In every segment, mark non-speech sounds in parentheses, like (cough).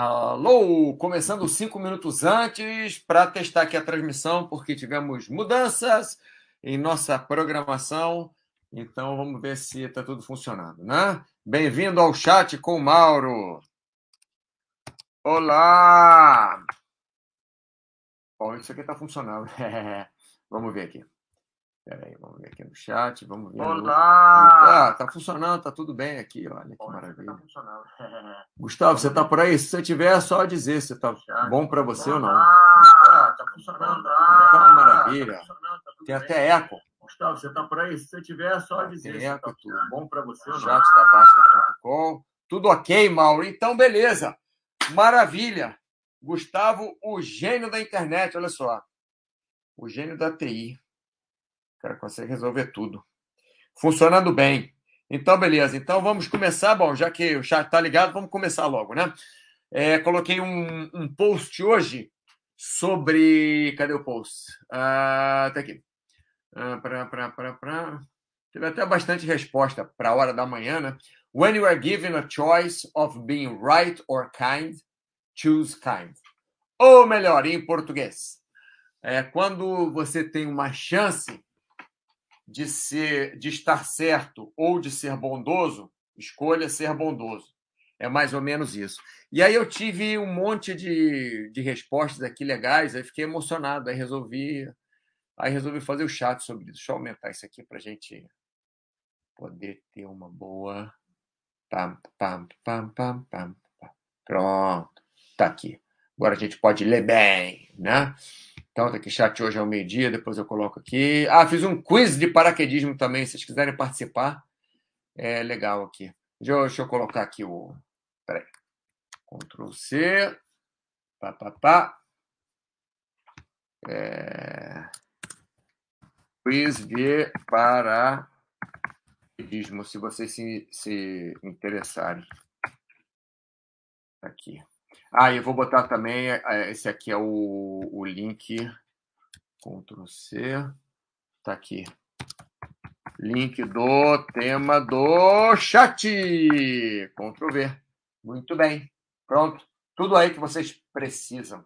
Alô, começando cinco minutos antes para testar aqui a transmissão, porque tivemos mudanças em nossa programação. Então vamos ver se está tudo funcionando, né? Bem-vindo ao chat com o Mauro. Olá! Bom, isso aqui está funcionando. (laughs) vamos ver aqui. Peraí, vamos ver aqui no chat, vamos ver. Olá! Ah, tá funcionando, tá tudo bem aqui, olha que maravilha. Tá funcionando. (laughs) Gustavo, você tá por aí? Se você tiver, é só dizer se tá bom para você ou não. Ah, tá funcionando. Tá uma maravilha. Tem até eco. Gustavo, você tá por aí? Se você tiver, é só dizer Tem se eco tá tudo. bom para você ou não. Chat da Basta.com. Tudo ok, Mauro? Então, beleza. Maravilha. Gustavo, o gênio da internet, olha só. O gênio da TI. O cara consegue resolver tudo. Funcionando bem. Então, beleza. Então, vamos começar. Bom, já que o chat está ligado, vamos começar logo, né? É, coloquei um, um, post hoje sobre. Cadê o post? Ah, tá aqui. Ah, pra, pra, pra, pra. Teve até bastante resposta para a hora da manhã, né? When you are given a choice of being right or kind, choose kind. Ou melhor, em português, é quando você tem uma chance de ser de estar certo ou de ser bondoso, escolha ser bondoso. É mais ou menos isso. E aí eu tive um monte de, de respostas aqui legais, aí fiquei emocionado, aí resolvi aí resolvi fazer o chat sobre isso. Deixa eu aumentar isso aqui para a gente poder ter uma boa. Pam, pam, pam, pam, pam, pam. Pronto, tá aqui. Agora a gente pode ler bem, né? Então, tá aqui chat hoje ao meio-dia, depois eu coloco aqui. Ah, fiz um quiz de paraquedismo também, se vocês quiserem participar. É legal aqui. Deixa eu, deixa eu colocar aqui o. Peraí. Ctrl C. Pá, pá, pá. É... Quiz de paraquedismo, se vocês se, se interessarem. Aqui. Ah, eu vou botar também. É, esse aqui é o, o link. Ctrl C. Tá aqui. Link do tema do chat. Ctrl V. Muito bem. Pronto. Tudo aí que vocês precisam.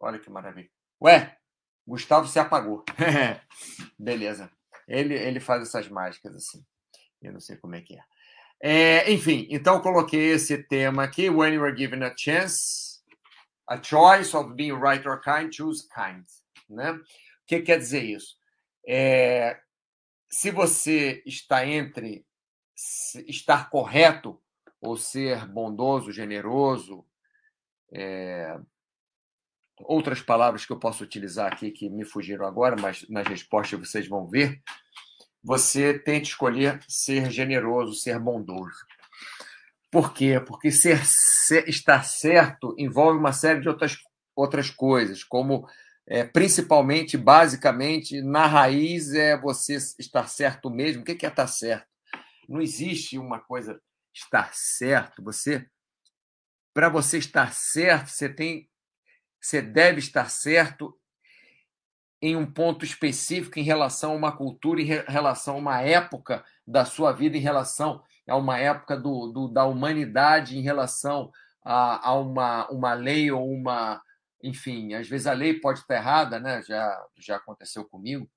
Olha que maravilha. Ué, Gustavo se apagou. (laughs) Beleza. Ele, ele faz essas mágicas assim. Eu não sei como é que é. É, enfim, então coloquei esse tema aqui: When you are given a chance, a choice of being right or kind, choose kind. Né? O que quer dizer isso? É, se você está entre estar correto ou ser bondoso, generoso, é, outras palavras que eu posso utilizar aqui que me fugiram agora, mas nas respostas vocês vão ver você tem que escolher ser generoso, ser bondoso. Por quê? Porque ser, ser estar certo envolve uma série de outras, outras coisas, como é, principalmente, basicamente, na raiz é você estar certo mesmo. O que é estar certo? Não existe uma coisa estar certo. Você, para você estar certo, você tem, você deve estar certo em um ponto específico em relação a uma cultura, em relação a uma época da sua vida, em relação a uma época do, do da humanidade, em relação a, a uma, uma lei ou uma. Enfim, às vezes a lei pode estar errada, né? já, já aconteceu comigo,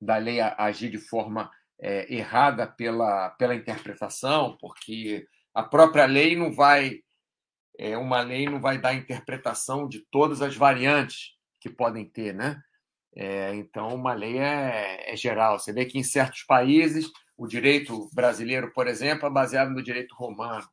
da lei agir de forma é, errada pela, pela interpretação, porque a própria lei não vai. É, uma lei não vai dar interpretação de todas as variantes que podem ter, né? É, então, uma lei é, é, geral. Você vê que em certos países, o direito brasileiro, por exemplo, é baseado no direito romano.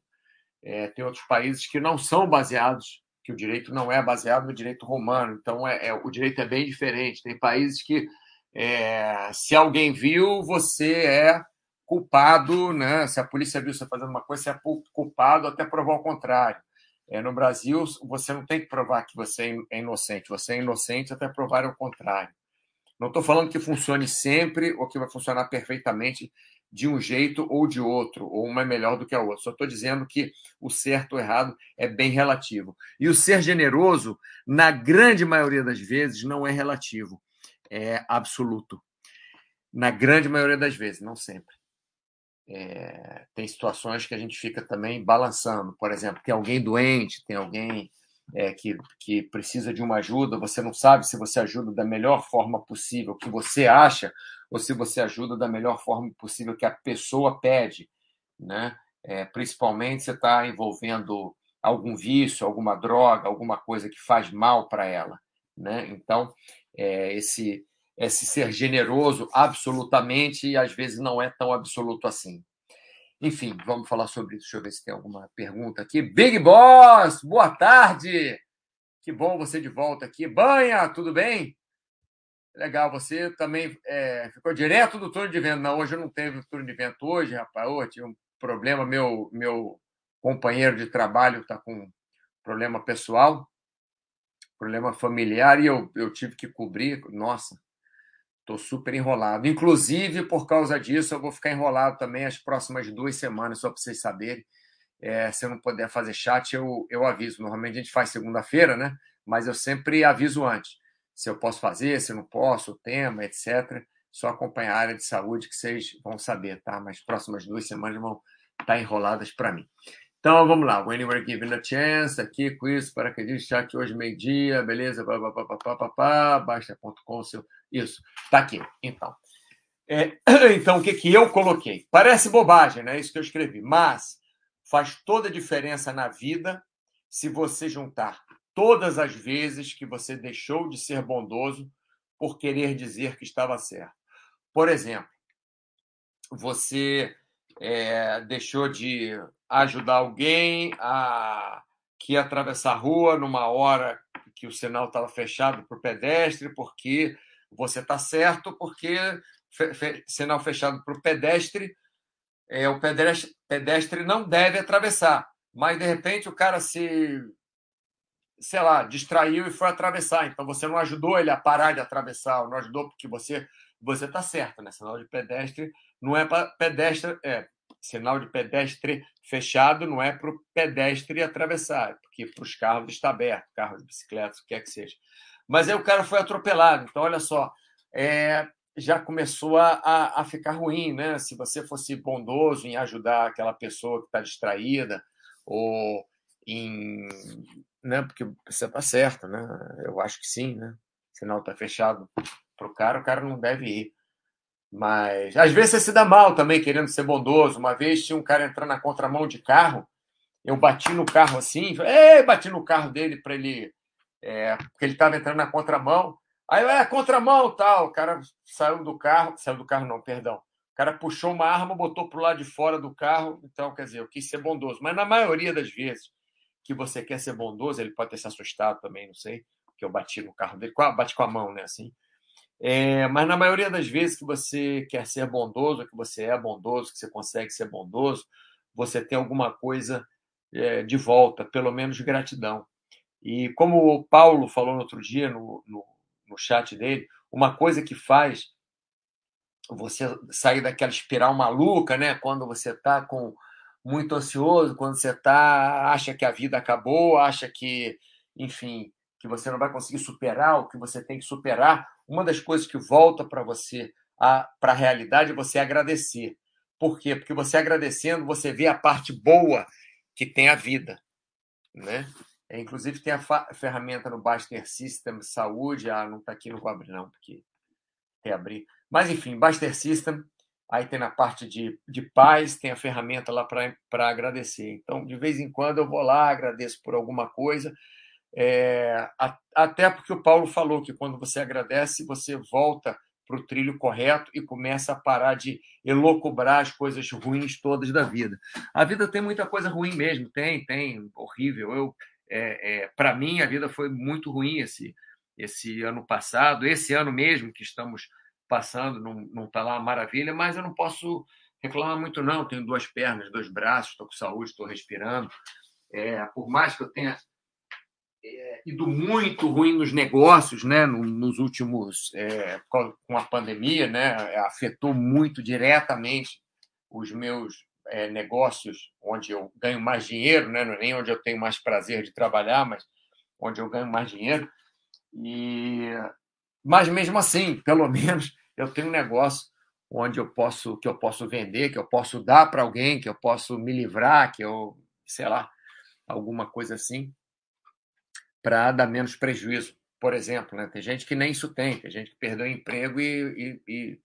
É, tem outros países que não são baseados, que o direito não é baseado no direito romano. Então, é, é o direito é bem diferente. Tem países que, é, se alguém viu, você é culpado, né? Se a polícia viu você fazendo uma coisa, você é culpado até provar o contrário. É, no Brasil, você não tem que provar que você é inocente, você é inocente até provar o contrário. Não estou falando que funcione sempre ou que vai funcionar perfeitamente de um jeito ou de outro, ou uma é melhor do que a outra. Só estou dizendo que o certo ou errado é bem relativo. E o ser generoso, na grande maioria das vezes, não é relativo, é absoluto. Na grande maioria das vezes, não sempre. É, tem situações que a gente fica também balançando. Por exemplo, tem alguém doente, tem alguém é, que, que precisa de uma ajuda, você não sabe se você ajuda da melhor forma possível que você acha ou se você ajuda da melhor forma possível que a pessoa pede, né? É, principalmente se está envolvendo algum vício, alguma droga, alguma coisa que faz mal para ela, né? Então, é, esse esse ser generoso absolutamente e às vezes não é tão absoluto assim. Enfim, vamos falar sobre isso. Deixa eu ver se tem alguma pergunta aqui. Big Boss, boa tarde! Que bom você de volta aqui. Banha, tudo bem? Legal, você também é, ficou direto do turno de vento. Não, hoje eu não teve turno de vento hoje, rapaz. Hoje tive um problema, meu, meu companheiro de trabalho está com problema pessoal, problema familiar, e eu, eu tive que cobrir. Nossa, Estou super enrolado. Inclusive, por causa disso, eu vou ficar enrolado também as próximas duas semanas, só para vocês saberem. É, se eu não puder fazer chat, eu, eu aviso. Normalmente a gente faz segunda-feira, né? Mas eu sempre aviso antes. Se eu posso fazer, se eu não posso, o tema, etc. Só acompanhar a área de saúde que vocês vão saber, tá? Mas próximas duas semanas vão estar enroladas para mim. Então vamos lá, when you were given a chance, aqui, quiz, para que diz chat hoje meio-dia, beleza? Basta.com, seu. Isso, tá aqui. Então. É, (clears throat) então, o que, que eu coloquei? Parece bobagem, né? Isso que eu escrevi, mas faz toda a diferença na vida se você juntar todas as vezes que você deixou de ser bondoso por querer dizer que estava certo. Por exemplo, você é, deixou de ajudar alguém a que ia atravessar a rua numa hora que o sinal estava fechado para o pedestre, porque você está certo, porque fe, fe, sinal fechado para o pedestre, é, o pedestre, pedestre não deve atravessar. Mas, de repente, o cara se, sei lá, distraiu e foi atravessar. Então, você não ajudou ele a parar de atravessar, não ajudou porque você você está certo, né? Sinal de pedestre não é para pedestre, é sinal de pedestre fechado não é para o pedestre atravessar, porque para os carros está aberto, carros, bicicletas, o que quer que seja. Mas aí o cara foi atropelado. Então, olha só, é, já começou a, a, ficar ruim, né? Se você fosse bondoso em ajudar aquela pessoa que está distraída, ou em. Né? Porque você está certo, né? Eu acho que sim, né? Sinal está fechado para o cara, o cara não deve ir. Mas às vezes você se dá mal também, querendo ser bondoso. Uma vez tinha um cara entrando na contramão de carro, eu bati no carro assim, Ei! bati no carro dele para ele. É, porque ele estava entrando na contramão. Aí, é, contramão tal. O cara saiu do carro, saiu do carro, não, perdão. O cara puxou uma arma, botou para o lado de fora do carro. Então, quer dizer, eu quis ser bondoso. Mas na maioria das vezes que você quer ser bondoso, ele pode ter se assustado também, não sei, que eu bati no carro dele, bati com a mão, né? Assim. É, mas na maioria das vezes que você quer ser bondoso, que você é bondoso, que você consegue ser bondoso, você tem alguma coisa é, de volta, pelo menos gratidão. E como o Paulo falou no outro dia no, no, no chat dele, uma coisa que faz você sair daquela espiral maluca, né? Quando você está com muito ansioso, quando você tá acha que a vida acabou, acha que, enfim, que você não vai conseguir superar o que você tem que superar, uma das coisas que volta para você, para a realidade, é você agradecer. Por quê? Porque você agradecendo, você vê a parte boa que tem a vida. Né? É, inclusive, tem a ferramenta no Baster System Saúde. Ah, não está aqui, não vou abrir, não, porque tem abrir. Mas, enfim, Baster System. Aí tem na parte de, de paz, tem a ferramenta lá para agradecer. Então, de vez em quando, eu vou lá, agradeço por alguma coisa é, até porque o Paulo falou que quando você agradece, você volta para o trilho correto e começa a parar de elocubrar as coisas ruins todas da vida. A vida tem muita coisa ruim mesmo, tem, tem, horrível. Eu, é, é, para mim, a vida foi muito ruim esse, esse ano passado, esse ano mesmo que estamos passando, não está lá uma maravilha, mas eu não posso reclamar muito, não. Tenho duas pernas, dois braços, estou com saúde, estou respirando. É, por mais que eu tenha é, ido muito ruim nos negócios, né, nos últimos é, com a pandemia, né, afetou muito diretamente os meus é, negócios, onde eu ganho mais dinheiro, né, não é nem onde eu tenho mais prazer de trabalhar, mas onde eu ganho mais dinheiro. E mas mesmo assim, (laughs) pelo menos eu tenho um negócio onde eu posso que eu posso vender, que eu posso dar para alguém, que eu posso me livrar, que eu, sei lá, alguma coisa assim, para dar menos prejuízo. Por exemplo, né? tem gente que nem isso tem, tem gente que perdeu emprego e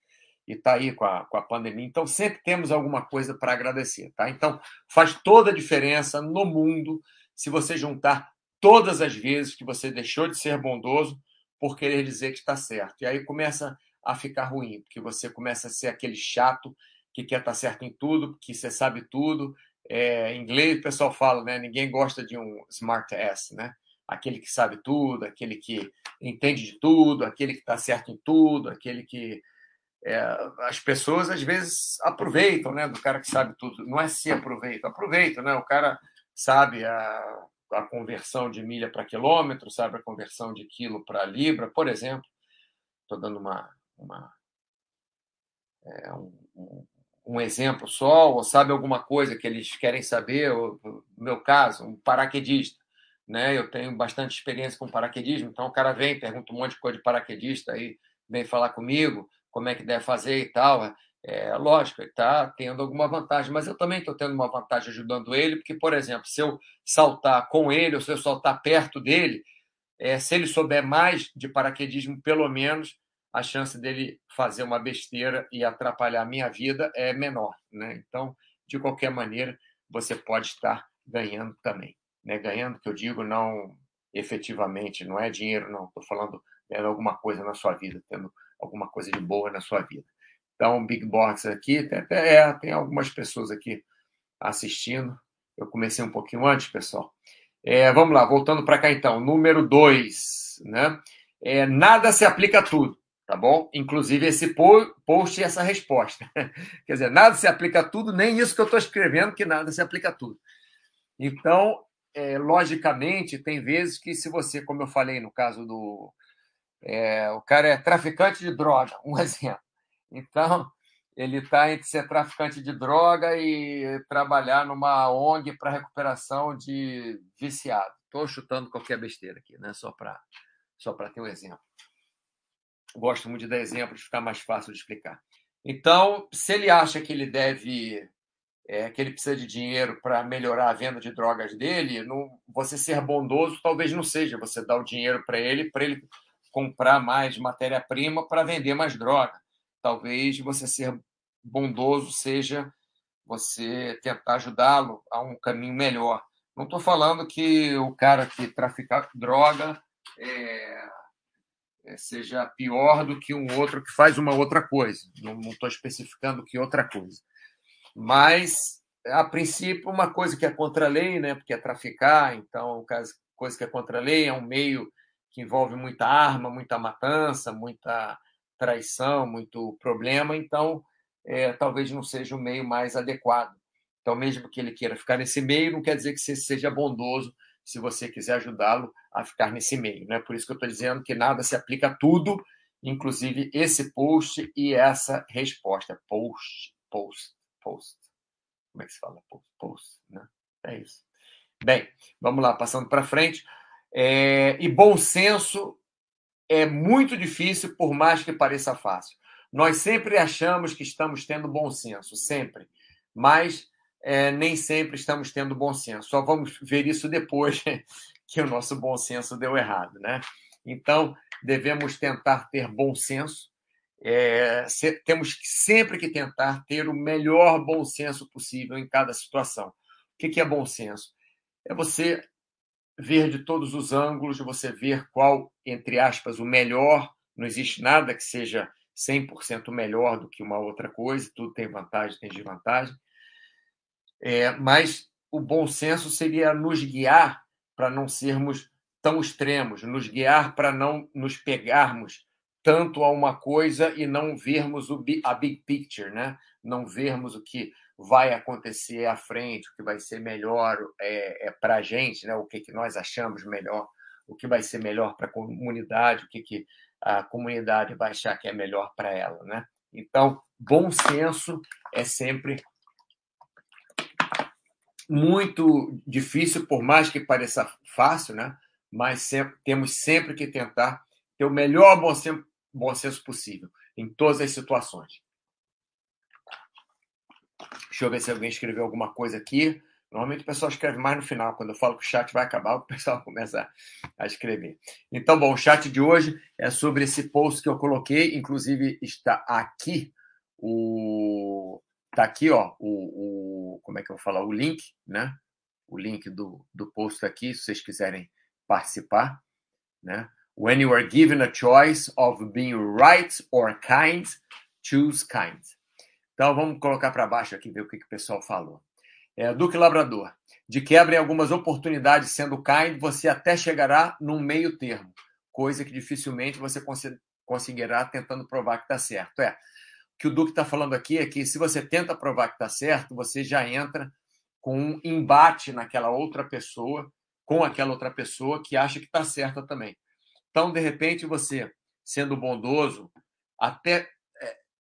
está aí com a, com a pandemia. Então, sempre temos alguma coisa para agradecer. Tá? Então, faz toda a diferença no mundo se você juntar todas as vezes que você deixou de ser bondoso por querer dizer que está certo. E aí começa a ficar ruim, porque você começa a ser aquele chato que quer estar tá certo em tudo, que você sabe tudo. É, em inglês o pessoal fala, né? Ninguém gosta de um smart ass, né? Aquele que sabe tudo, aquele que entende de tudo, aquele que está certo em tudo, aquele que é, as pessoas às vezes aproveitam, né? Do cara que sabe tudo. Não é se aproveita, aproveita, né? O cara sabe a, a conversão de milha para quilômetro, sabe a conversão de quilo para libra, por exemplo. Estou dando uma, uma é, um, um, exemplo só, ou sabe alguma coisa que eles querem saber. no meu caso, um paraquedista. Né? Eu tenho bastante experiência com paraquedismo, então o cara vem, pergunta um monte de coisa de paraquedista, aí vem falar comigo como é que deve fazer e tal. É lógico, ele está tendo alguma vantagem, mas eu também estou tendo uma vantagem ajudando ele, porque, por exemplo, se eu saltar com ele ou se eu saltar perto dele, é, se ele souber mais de paraquedismo, pelo menos a chance dele fazer uma besteira e atrapalhar a minha vida é menor. Né? Então, de qualquer maneira, você pode estar ganhando também. Né? Ganhando, que eu digo, não efetivamente, não é dinheiro, não. Estou falando de alguma coisa na sua vida, tendo alguma coisa de boa na sua vida. Então, Big Box aqui, tem, até, é, tem algumas pessoas aqui assistindo. Eu comecei um pouquinho antes, pessoal. É, vamos lá, voltando para cá então. Número 2, né? É, nada se aplica a tudo, tá bom? Inclusive esse post e essa resposta. (laughs) Quer dizer, nada se aplica a tudo, nem isso que eu estou escrevendo, que nada se aplica a tudo. Então, é, logicamente, tem vezes que se você, como eu falei no caso do. É, o cara é traficante de droga, (laughs) um exemplo. Então, ele está entre ser traficante de droga e trabalhar numa ONG para recuperação de viciado. Estou chutando qualquer besteira aqui, né? só para só ter um exemplo. Gosto muito de dar exemplos, ficar mais fácil de explicar. Então, se ele acha que ele deve, é, que ele precisa de dinheiro para melhorar a venda de drogas dele, não, você ser bondoso talvez não seja você dar o dinheiro para ele, para ele comprar mais matéria-prima para vender mais droga talvez você ser bondoso seja você tentar ajudá-lo a um caminho melhor. Não estou falando que o cara que trafica droga é, é, seja pior do que um outro que faz uma outra coisa. Não estou especificando que outra coisa. Mas, a princípio, uma coisa que é contra a lei, né? porque é traficar, então, coisa que é contra a lei é um meio que envolve muita arma, muita matança, muita traição, muito problema, então é, talvez não seja o meio mais adequado. Então, mesmo que ele queira ficar nesse meio, não quer dizer que você seja bondoso se você quiser ajudá-lo a ficar nesse meio. Né? Por isso que eu estou dizendo que nada se aplica a tudo, inclusive esse post e essa resposta. Post, post, post. Como é que se fala? Post, post né? É isso. Bem, vamos lá, passando para frente. É, e bom senso é muito difícil, por mais que pareça fácil. Nós sempre achamos que estamos tendo bom senso, sempre. Mas é, nem sempre estamos tendo bom senso. Só vamos ver isso depois (laughs) que o nosso bom senso deu errado, né? Então, devemos tentar ter bom senso. É, se, temos sempre que tentar ter o melhor bom senso possível em cada situação. O que, que é bom senso? É você ver de todos os ângulos, você ver qual, entre aspas, o melhor. Não existe nada que seja 100% melhor do que uma outra coisa, tudo tem vantagem, tem desvantagem. É, mas o bom senso seria nos guiar para não sermos tão extremos, nos guiar para não nos pegarmos tanto a uma coisa e não vermos o, a big picture, né? não vermos o que vai acontecer à frente, o que vai ser melhor é, é para a gente, né? o que, que nós achamos melhor, o que vai ser melhor para a comunidade, o que, que a comunidade vai achar que é melhor para ela. Né? Então, bom senso é sempre muito difícil, por mais que pareça fácil, né? mas sempre, temos sempre que tentar ter o melhor bom senso, bom senso possível em todas as situações. Deixa eu ver se alguém escreveu alguma coisa aqui. Normalmente o pessoal escreve mais no final. Quando eu falo que o chat vai acabar, (laughs) o pessoal começa a escrever. Então, bom, o chat de hoje é sobre esse post que eu coloquei. Inclusive, está aqui o. Está aqui, ó, o, o. Como é que eu vou falar? O link, né? O link do, do post aqui, se vocês quiserem participar, né? When you are given a choice of being right or kind, choose kind. Então vamos colocar para baixo aqui ver o que, que o pessoal falou. É, Duque Labrador. De quebra em algumas oportunidades sendo kind, você até chegará num meio termo, coisa que dificilmente você conseguirá tentando provar que está certo. É, o que o Duque está falando aqui é que se você tenta provar que está certo, você já entra com um embate naquela outra pessoa, com aquela outra pessoa que acha que está certa também. Então, de repente, você, sendo bondoso, até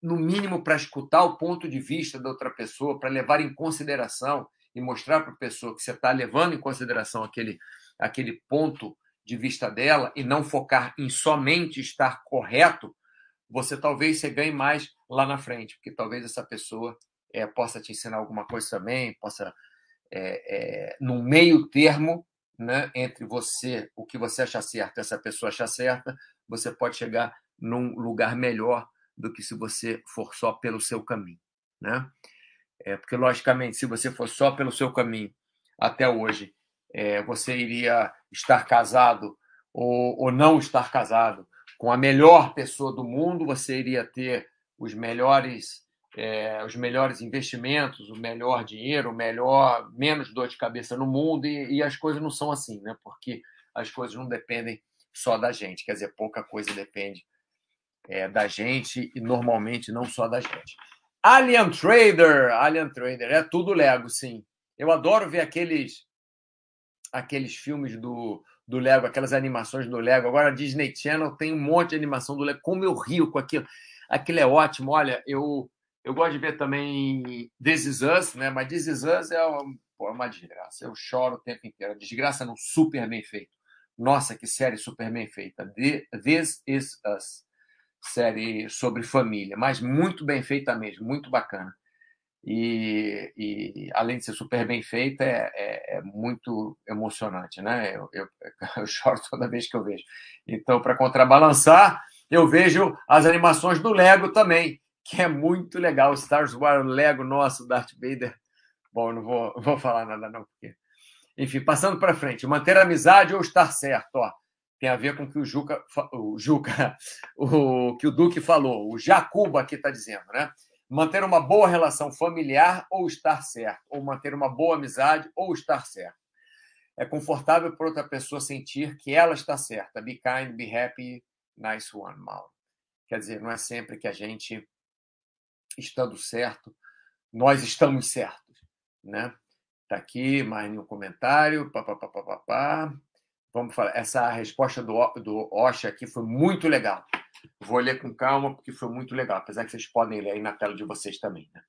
no mínimo para escutar o ponto de vista da outra pessoa, para levar em consideração e mostrar para a pessoa que você está levando em consideração aquele, aquele ponto de vista dela e não focar em somente estar correto, você talvez você ganhe mais lá na frente, porque talvez essa pessoa é, possa te ensinar alguma coisa também, possa, é, é, no meio termo, né, entre você, o que você acha certo essa pessoa achar certa, você pode chegar num lugar melhor do que se você for só pelo seu caminho, né? É, porque, logicamente, se você for só pelo seu caminho até hoje, é, você iria estar casado ou, ou não estar casado com a melhor pessoa do mundo, você iria ter os melhores é, os melhores investimentos, o melhor dinheiro, o melhor menos dor de cabeça no mundo e, e, as coisas não são assim, né? Porque as coisas não dependem só da gente, quer dizer, pouca coisa depende é, da gente e normalmente não só da gente. Alien Trader, Alien Trader, é tudo Lego, sim. Eu adoro ver aqueles aqueles filmes do, do Lego, aquelas animações do Lego. Agora a Disney Channel tem um monte de animação do Lego. Como eu rio com aquilo. Aquilo é ótimo. Olha, eu eu gosto de ver também This Is Us, né? Mas This Is Us é uma, pô, é uma desgraça. Eu choro o tempo inteiro. Desgraça não, super bem feito. Nossa, que série super bem feita. This Is Us série sobre família, mas muito bem feita mesmo, muito bacana. E, e além de ser super bem feita, é, é, é muito emocionante, né? Eu, eu, (laughs) eu, choro toda vez que eu vejo. Então, para contrabalançar, eu vejo as animações do Lego também, que é muito legal. Star Wars Lego nosso, Darth Vader. Bom, não vou, (laughs) vou falar nada não, porque... Enfim, passando para frente. Manter a amizade ou estar certo, ó tem a ver com o que o Juca, o Juca, (laughs) o que o Duque falou, o Jacuba aqui está dizendo, né? Manter uma boa relação familiar ou estar certo, ou manter uma boa amizade ou estar certo. É confortável para outra pessoa sentir que ela está certa. Be kind, be happy, nice one, Mauro. Quer dizer, não é sempre que a gente, estando certo, nós estamos certos, né? Tá aqui mais nenhum comentário. Pá, pá, pá, pá, pá, pá vamos falar, essa resposta do, do Osha aqui foi muito legal. Vou ler com calma, porque foi muito legal, apesar que vocês podem ler aí na tela de vocês também. Né?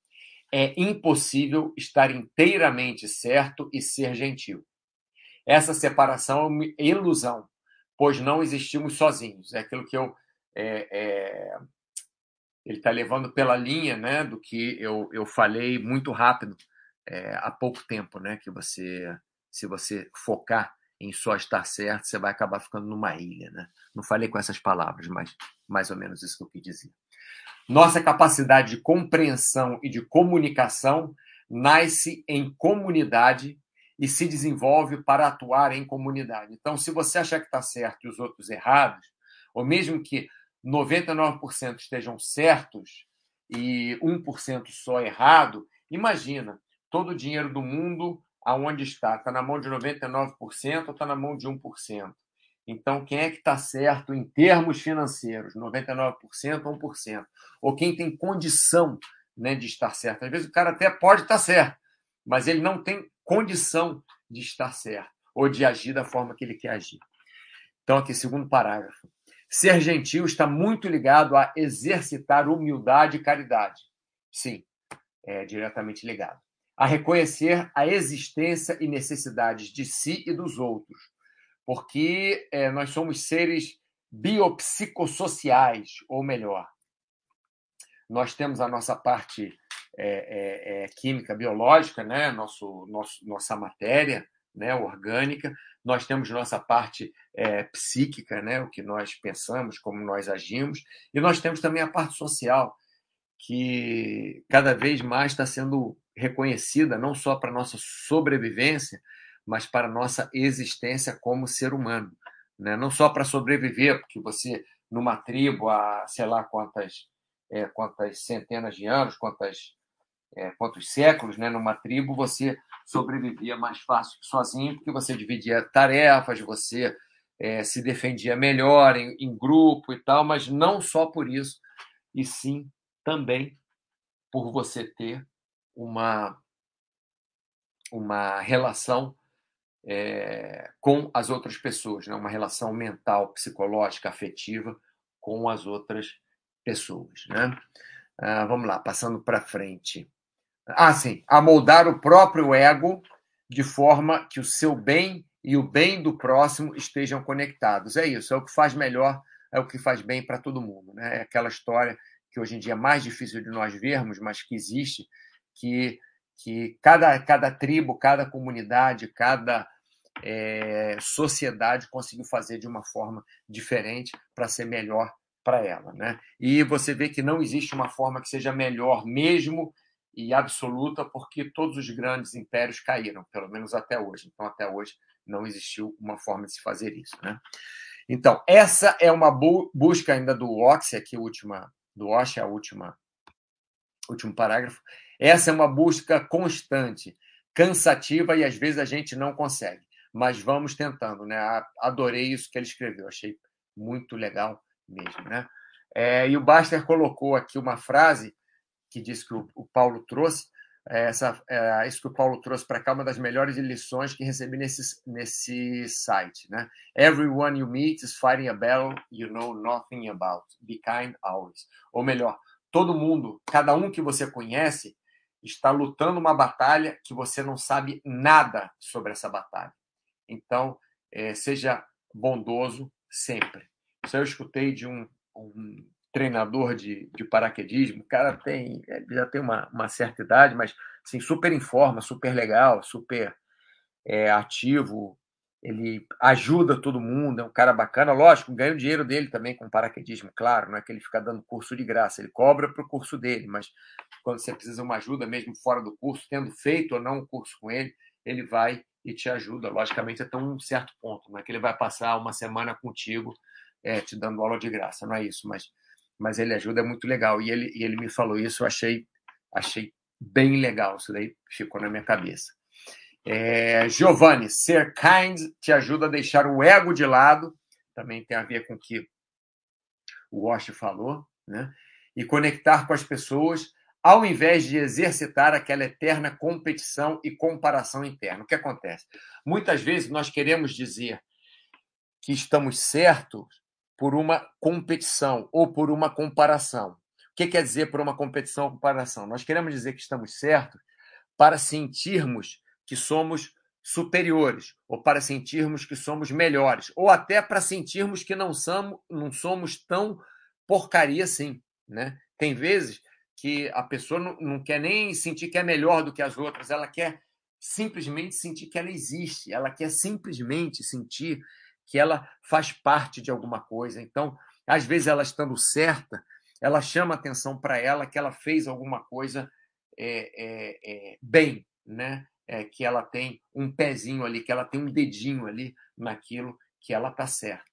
É impossível estar inteiramente certo e ser gentil. Essa separação é uma ilusão, pois não existimos sozinhos. É aquilo que eu. É, é... Ele está levando pela linha né, do que eu, eu falei muito rápido é, há pouco tempo, né? Que você, se você focar em só estar certo, você vai acabar ficando numa ilha. Né? Não falei com essas palavras, mas mais ou menos isso que eu quis dizer. Nossa capacidade de compreensão e de comunicação nasce em comunidade e se desenvolve para atuar em comunidade. Então, se você achar que está certo e os outros errados, ou mesmo que 99% estejam certos e 1% só errado, imagina todo o dinheiro do mundo aonde está? Está na mão de 99% ou está na mão de 1%? Então, quem é que está certo em termos financeiros? 99% ou 1%? Ou quem tem condição né, de estar certo? Às vezes o cara até pode estar certo, mas ele não tem condição de estar certo ou de agir da forma que ele quer agir. Então, aqui, segundo parágrafo. Ser gentil está muito ligado a exercitar humildade e caridade. Sim, é diretamente ligado a reconhecer a existência e necessidades de si e dos outros, porque é, nós somos seres biopsicossociais, ou melhor, nós temos a nossa parte é, é, química biológica, né? Nosso, nosso, nossa matéria né? orgânica, nós temos nossa parte é, psíquica, né? o que nós pensamos, como nós agimos, e nós temos também a parte social, que cada vez mais está sendo reconhecida, não só para a nossa sobrevivência, mas para a nossa existência como ser humano. Né? Não só para sobreviver, porque você, numa tribo, há sei lá quantas, é, quantas centenas de anos, quantas, é, quantos séculos, né? numa tribo, você sobrevivia mais fácil sozinho, porque você dividia tarefas, você é, se defendia melhor em, em grupo e tal, mas não só por isso, e sim também por você ter uma, uma relação é, com as outras pessoas, né? uma relação mental, psicológica, afetiva com as outras pessoas. Né? Ah, vamos lá, passando para frente. Ah, sim, a moldar o próprio ego de forma que o seu bem e o bem do próximo estejam conectados. É isso, é o que faz melhor, é o que faz bem para todo mundo. Né? É aquela história que hoje em dia é mais difícil de nós vermos, mas que existe, que, que cada, cada tribo, cada comunidade, cada é, sociedade conseguiu fazer de uma forma diferente para ser melhor para ela. Né? E você vê que não existe uma forma que seja melhor mesmo e absoluta, porque todos os grandes impérios caíram, pelo menos até hoje. Então, até hoje, não existiu uma forma de se fazer isso. Né? Então, essa é uma bu busca ainda do Oxy, aqui, a última, do Osh, a última, último parágrafo. Essa é uma busca constante, cansativa e às vezes a gente não consegue, mas vamos tentando, né? Adorei isso que ele escreveu, achei muito legal mesmo, né? É, e o Baster colocou aqui uma frase que diz que o, o Paulo trouxe, é, essa, é, isso que o Paulo trouxe para cá, uma das melhores lições que recebi nesse, nesse site. Né? Everyone you meet is fighting a battle you know nothing about. Be kind always. Ou melhor, todo mundo, cada um que você conhece, está lutando uma batalha que você não sabe nada sobre essa batalha. Então, é, seja bondoso sempre. Isso eu escutei de um, um treinador de, de paraquedismo, o cara tem, já tem uma, uma certa idade, mas assim, super em forma, super legal, super é, ativo, ele ajuda todo mundo, é um cara bacana, lógico, ganha o dinheiro dele também com paraquedismo, claro, não é que ele fica dando curso de graça, ele cobra para o curso dele, mas quando você precisa de uma ajuda, mesmo fora do curso, tendo feito ou não um curso com ele, ele vai e te ajuda, logicamente até um certo ponto, não é que ele vai passar uma semana contigo é, te dando aula de graça, não é isso, mas mas ele ajuda, é muito legal. E ele, e ele me falou isso, eu achei, achei bem legal. Isso daí ficou na minha cabeça. É, Giovanni, ser kind te ajuda a deixar o ego de lado, também tem a ver com o que o Wash falou, né? E conectar com as pessoas, ao invés de exercitar aquela eterna competição e comparação interna. O que acontece? Muitas vezes nós queremos dizer que estamos certos por uma competição ou por uma comparação. O que quer dizer por uma competição ou comparação? Nós queremos dizer que estamos certos para sentirmos que somos superiores, ou para sentirmos que somos melhores, ou até para sentirmos que não somos, não somos tão porcaria assim. Né? Tem vezes que a pessoa não, não quer nem sentir que é melhor do que as outras, ela quer simplesmente sentir que ela existe, ela quer simplesmente sentir que ela faz parte de alguma coisa. Então, às vezes, ela estando certa, ela chama atenção para ela que ela fez alguma coisa é, é, é, bem, né? É, que ela tem um pezinho ali, que ela tem um dedinho ali naquilo que ela está certa.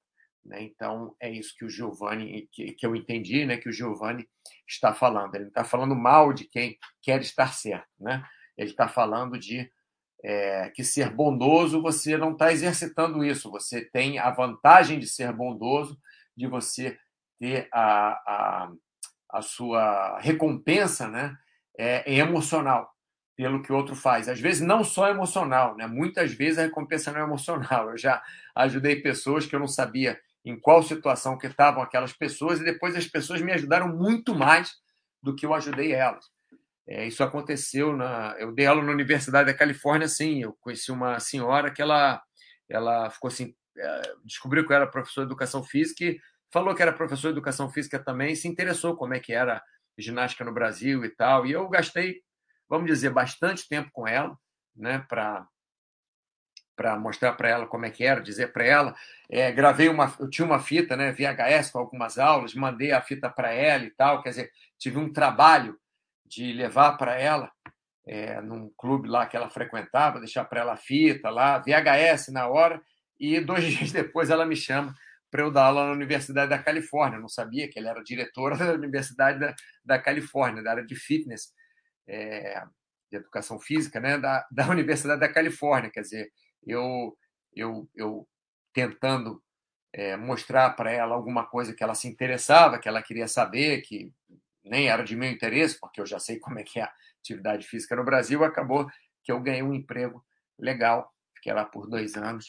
Né? Então, é isso que o Giovanni, que, que eu entendi, né? que o Giovanni está falando. Ele não está falando mal de quem quer estar certo. Né? Ele está falando de é, que ser bondoso, você não está exercitando isso. Você tem a vantagem de ser bondoso, de você ter a, a, a sua recompensa né, é, emocional pelo que o outro faz. Às vezes, não só emocional, né? muitas vezes a recompensa não é emocional. Eu já ajudei pessoas que eu não sabia em qual situação que estavam aquelas pessoas e depois as pessoas me ajudaram muito mais do que eu ajudei elas. É, isso aconteceu na. Eu dei aula na Universidade da Califórnia, sim. Eu conheci uma senhora que ela, ela ficou assim, é, descobriu que eu era professor de educação física e falou que era professor de educação física também se interessou como é que era ginástica no Brasil e tal. E eu gastei, vamos dizer, bastante tempo com ela, né, para para mostrar para ela como é que era, dizer para ela. É, gravei uma, eu tinha uma fita, né, VHS com algumas aulas, mandei a fita para ela e tal. Quer dizer, tive um trabalho de levar para ela é, num clube lá que ela frequentava, deixar para ela a fita lá, VHS na hora, e (laughs) dois dias depois ela me chama para eu dar aula na Universidade da Califórnia. Eu não sabia que ele era diretora (laughs) da Universidade da, da Califórnia, da área de fitness, é, de educação física, né, da, (laughs) da Universidade da Califórnia. Quer dizer, eu, eu, eu tentando é, mostrar para ela alguma coisa que ela se interessava, que ela queria saber, que nem era de meu interesse, porque eu já sei (laughs) como é que é a atividade física no Brasil, acabou que eu ganhei um emprego legal, fiquei lá por dois anos.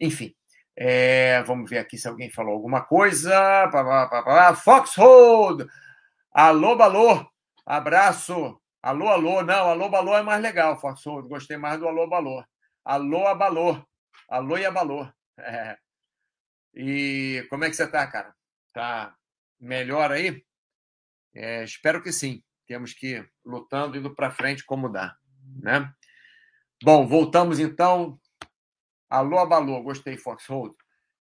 Enfim, é, vamos ver aqui se alguém falou alguma coisa. Foxhold! Alô, balô! Abraço! Alô, alô! Não, alô, balô é mais legal, Foxhold. Gostei mais do alô, balô. Alô, abalô! Alô e abalô. (laughs) É. E como é que você tá, cara? Tá melhor aí? É, espero que sim. Temos que ir lutando, indo para frente como dá. Né? Bom, voltamos então Alô, abalô, gostei, Foxhold.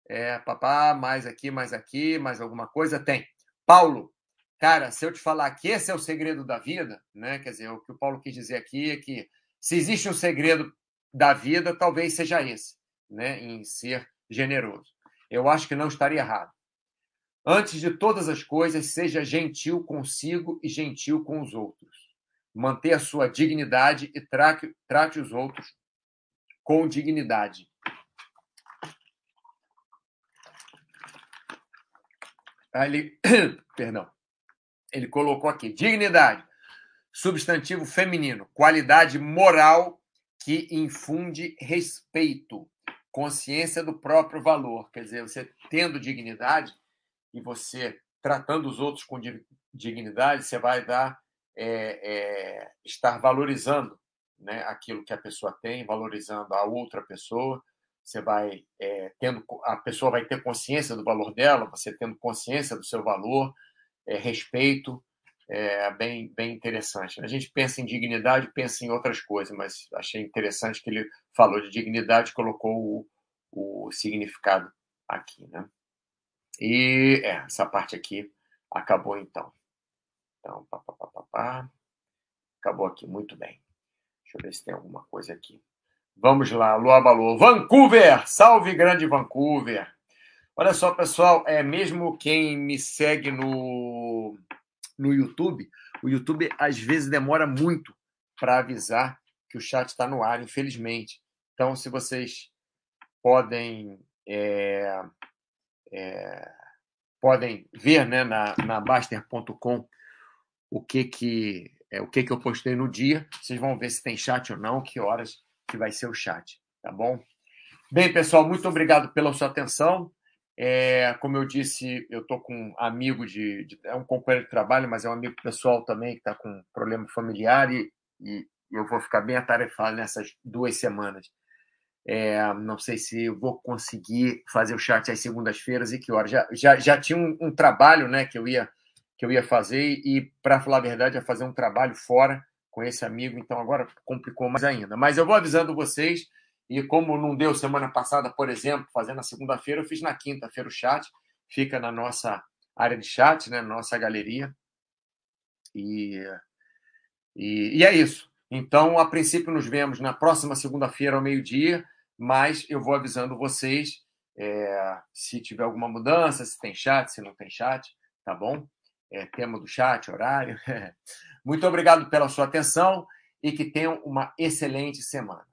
É, papá, mais aqui, mais aqui, mais alguma coisa? Tem. Paulo, cara, se eu te falar que esse é o segredo da vida, né? Quer dizer, o que o Paulo quis dizer aqui é que se existe um segredo da vida, talvez seja esse, né? Em ser generoso. Eu acho que não estaria errado. Antes de todas as coisas, seja gentil consigo e gentil com os outros. Manter a sua dignidade e trate, trate os outros com dignidade. ele, (coughs) perdão, ele colocou aqui dignidade, substantivo feminino, qualidade moral que infunde respeito, consciência do próprio valor. Quer dizer, você tendo dignidade e você tratando os outros com dignidade, você vai dar é, é, estar valorizando né, aquilo que a pessoa tem, valorizando a outra pessoa você vai é, tendo a pessoa vai ter consciência do valor dela, você tendo consciência do seu valor, é, respeito, é bem bem interessante. A gente pensa em dignidade, pensa em outras coisas, mas achei interessante que ele falou de dignidade, colocou o, o significado aqui, né? E é, essa parte aqui acabou então. Então, pá, pá, pá, pá, pá. acabou aqui muito bem. Deixa eu ver se tem alguma coisa aqui. Vamos lá, Lua Balô. Vancouver! Salve, grande Vancouver! Olha só, pessoal, é mesmo quem me segue no, no YouTube, o YouTube às vezes demora muito para avisar que o chat está no ar, infelizmente. Então, se vocês podem é, é, podem ver né, na, na Baster.com o que que é, o que que eu postei no dia. Vocês vão ver se tem chat ou não, que horas que vai ser o chat, tá bom? Bem, pessoal, muito obrigado pela sua atenção. É, como eu disse, eu estou com um amigo de, de, É um companheiro de trabalho, mas é um amigo pessoal também que está com problema familiar e, e, eu vou ficar bem atarefado nessas duas semanas. É, não sei se vou conseguir fazer o chat às segundas-feiras e que hora. Já, já, já tinha um, um, trabalho né, que, eu ia, que eu ia fazer e, para falar a verdade, ia fazer um trabalho fora com esse amigo, então agora complicou mais ainda. Mas eu vou avisando vocês, e como não deu semana passada, por exemplo, fazendo na segunda-feira, eu fiz na quinta-feira o chat, fica na nossa área de chat, né, nossa galeria. E, e, e é isso. Então, a princípio, nos vemos na próxima segunda-feira ao meio-dia, mas eu vou avisando vocês é, se tiver alguma mudança, se tem chat, se não tem chat, tá bom? É, tema do chat, horário. (laughs) Muito obrigado pela sua atenção e que tenham uma excelente semana.